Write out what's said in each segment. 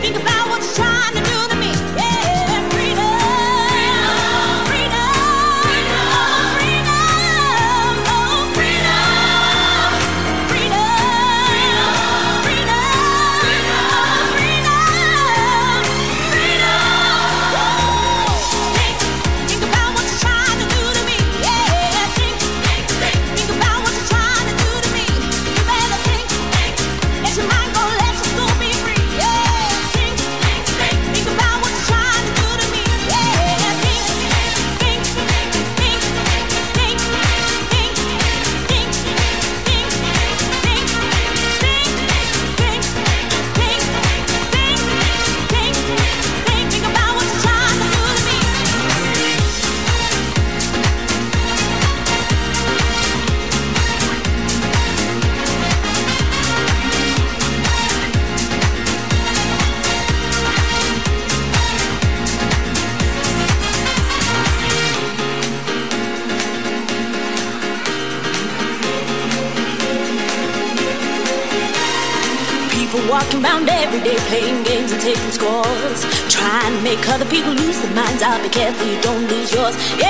think about scores. Trying to make other people lose their minds. I'll be careful you don't lose yours. Yeah,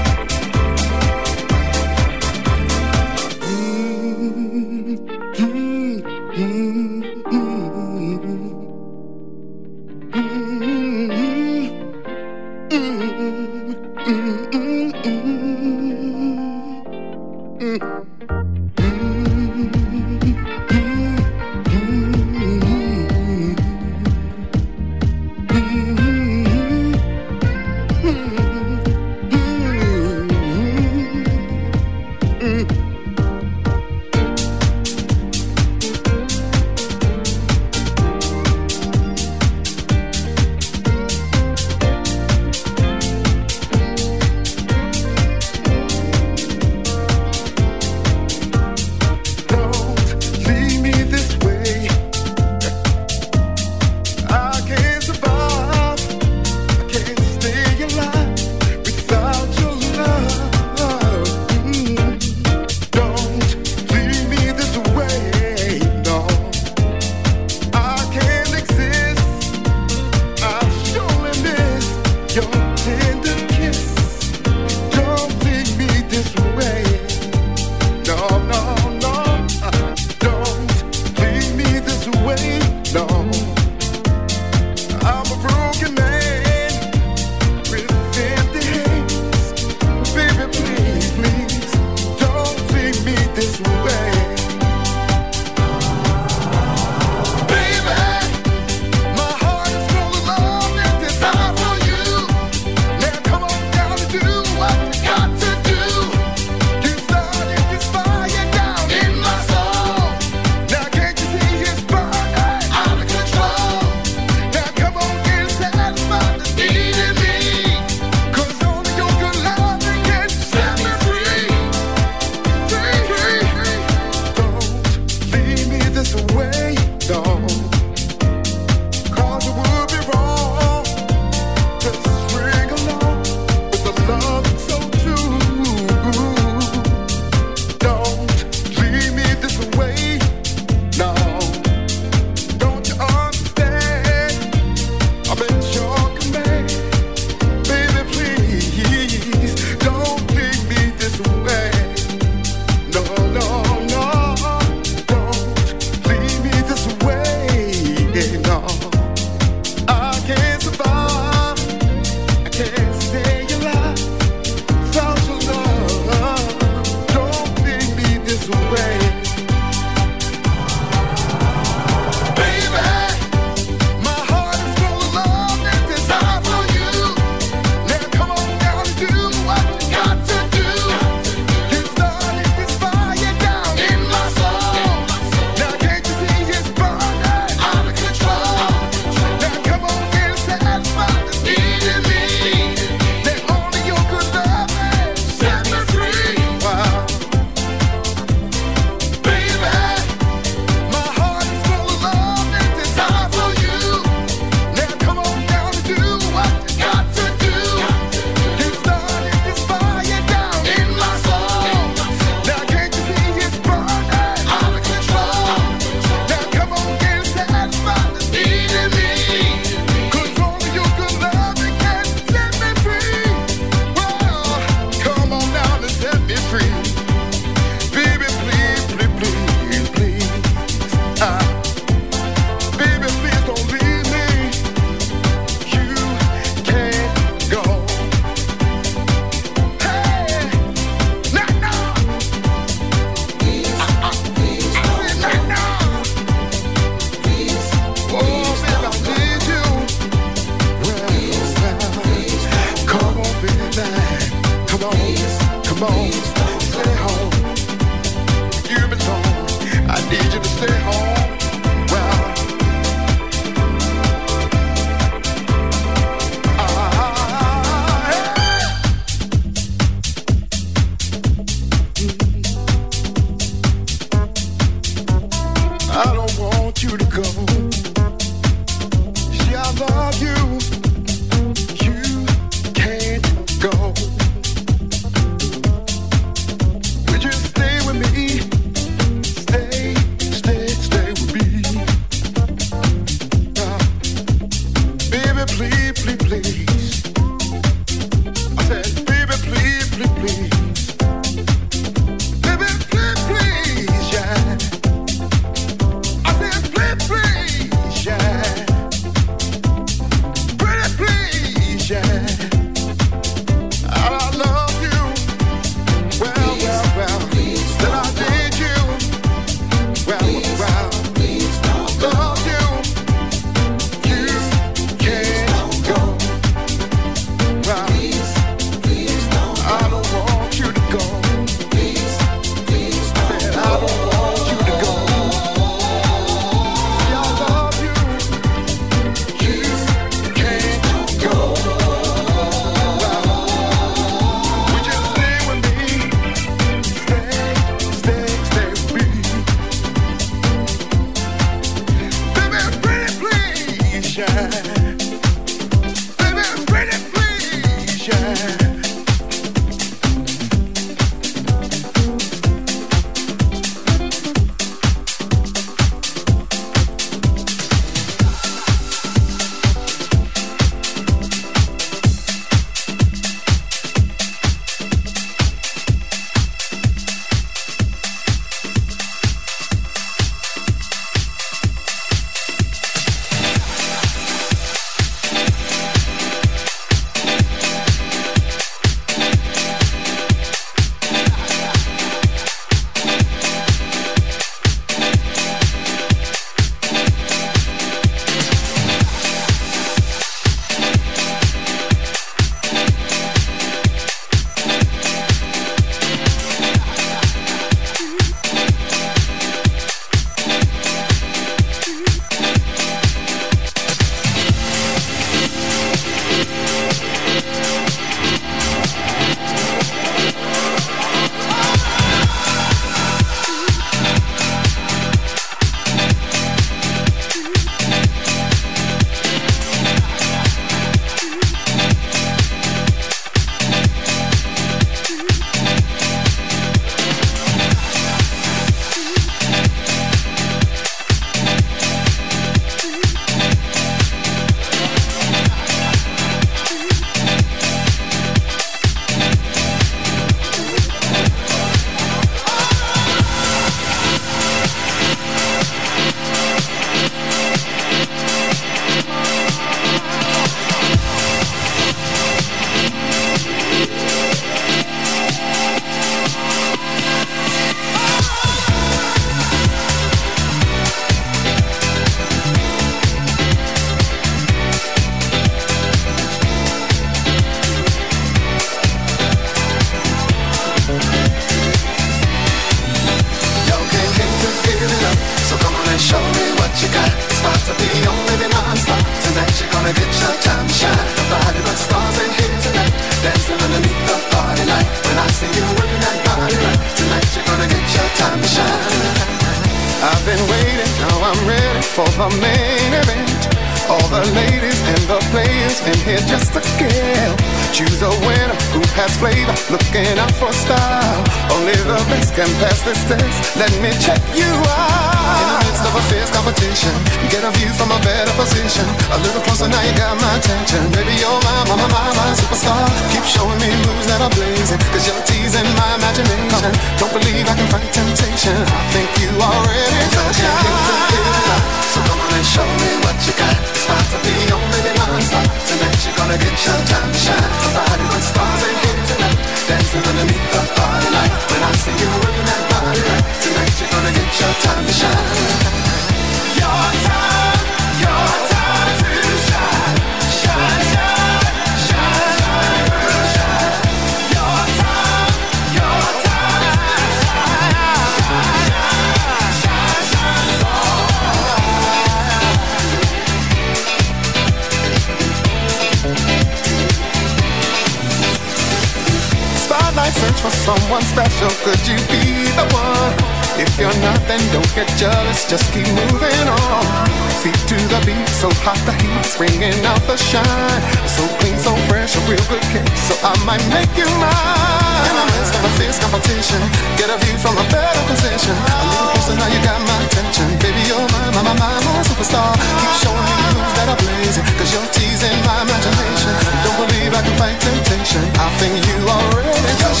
Just keep moving on. Feet to the beat, so hot the heat's bringing out the shine. So clean, so fresh, a real good kick. So I might make you mine. In the midst of a fierce competition, get a view from a better position. A little closer now, you got my attention. Baby, you're my, my, my, my, my superstar. Keep showing me moves that are blazing, cause you're teasing my imagination. Don't believe I can fight temptation. I think you already just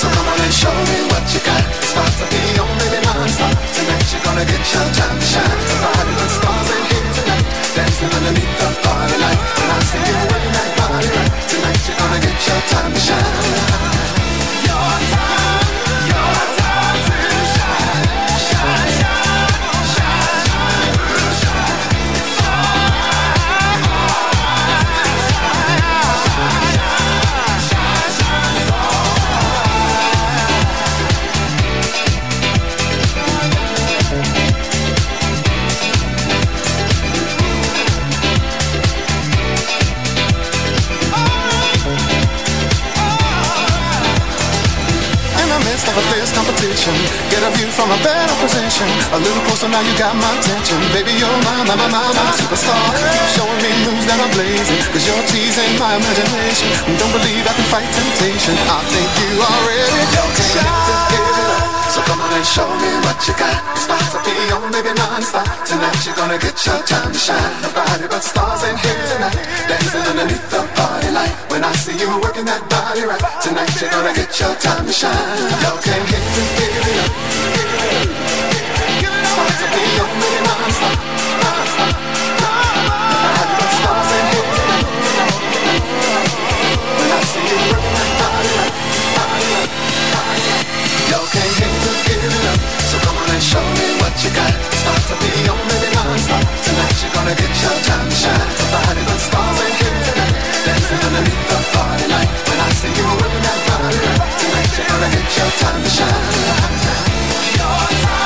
So come on and show me what you got. It's to be on, baby, non-stop. Tonight you're gonna get your time to shine. Somebody with stars in here tonight. Dancing underneath the party light. When I see you working that body right. Tonight you're gonna get your time to shine. From a better position. A little closer now, you got my attention. Baby, you're my, my, my, my, my superstar. Keep showing me moves that are blazing, cause you're teasing my imagination. Don't believe I can fight temptation. I think you already it up. So come on and show me what you got. It's about to be on, baby, non-stop. Tonight you're gonna get your time to shine. Nobody but stars in here tonight. Dancing underneath the party light. When I see you working that body right. Tonight you're gonna get your time to shine. Y'all can hit to give it up. About to be on, baby. Non-stop. Show me what you got. It's about to be Tonight you're gonna get your time to shine. Here tonight. Underneath the party light. When I see you that Tonight you're gonna get your time to shine. Your time,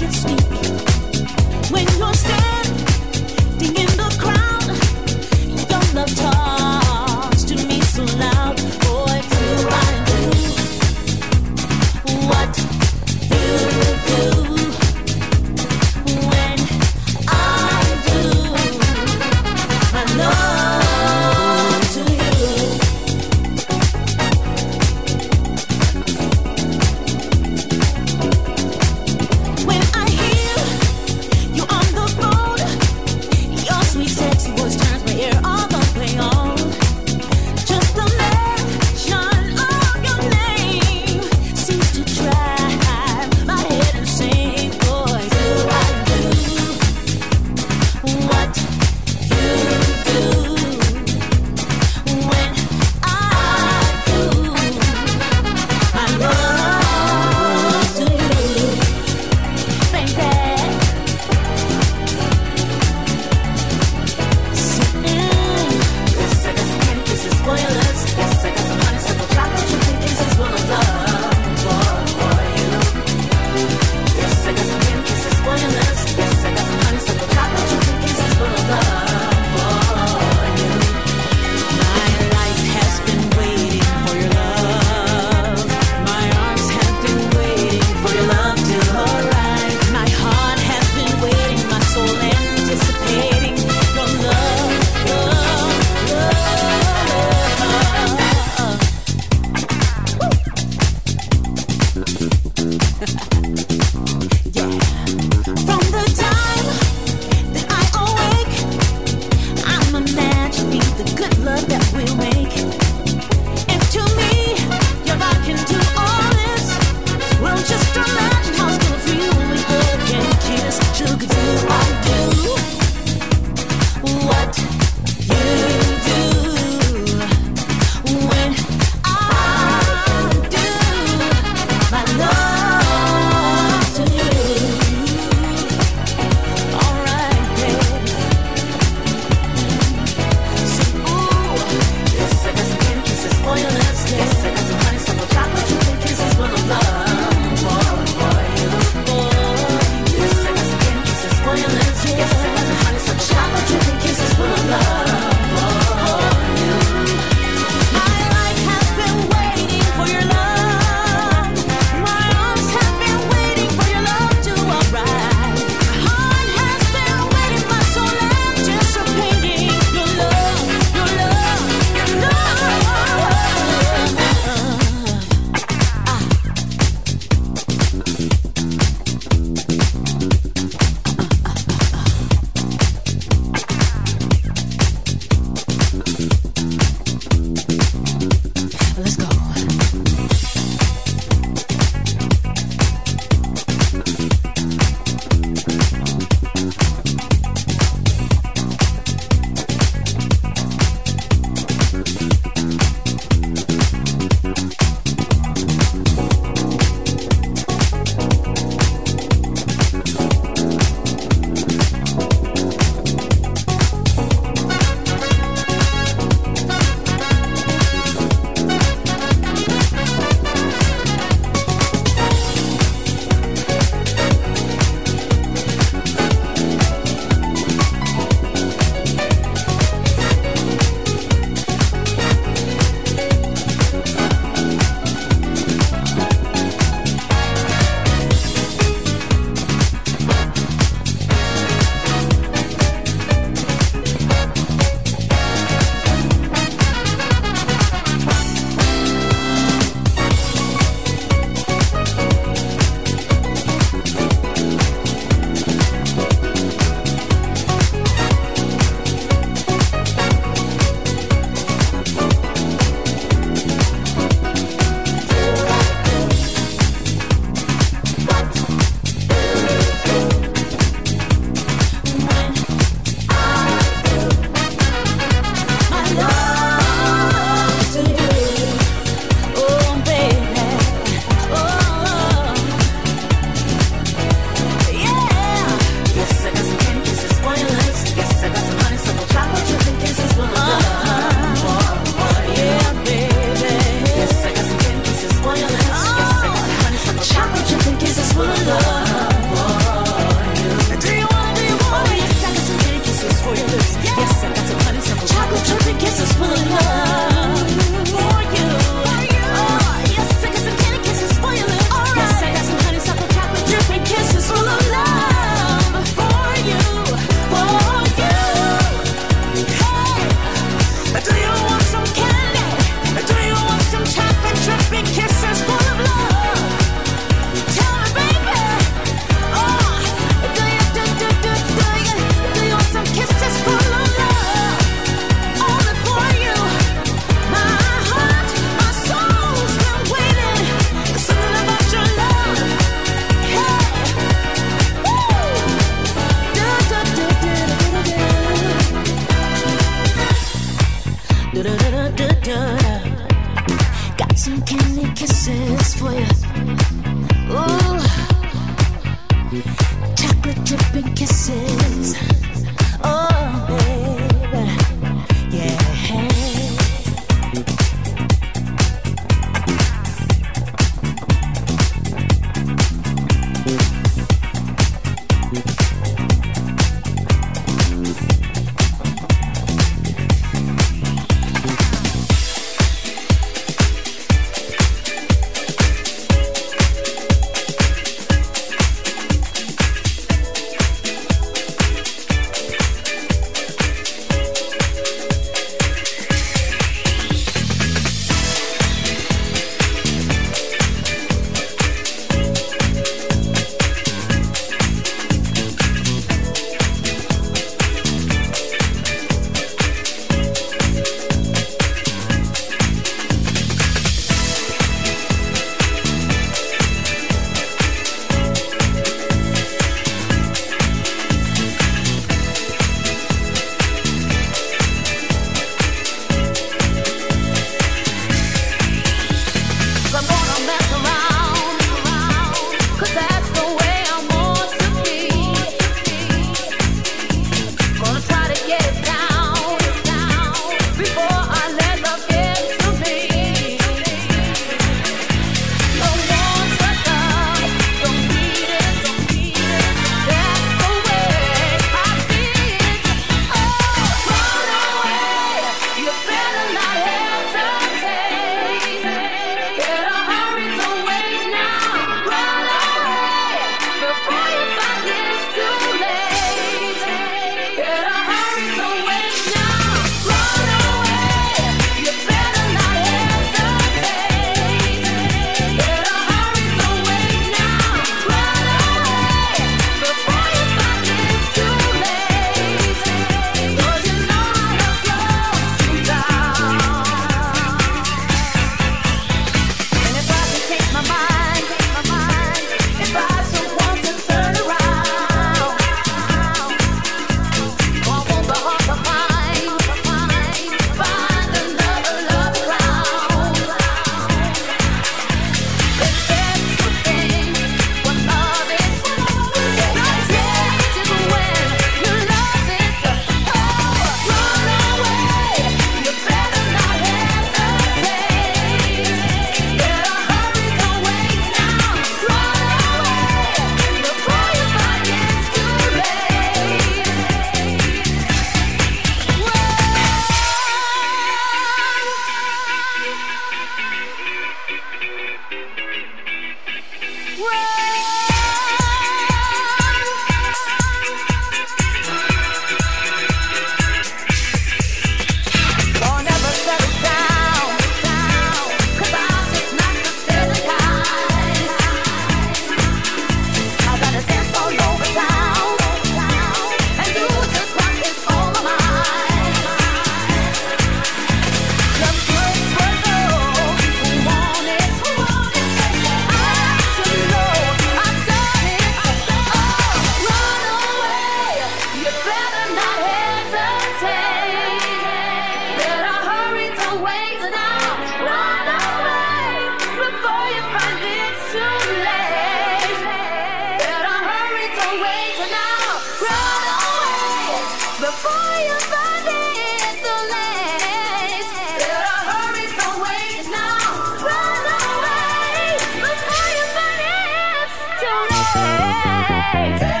legs.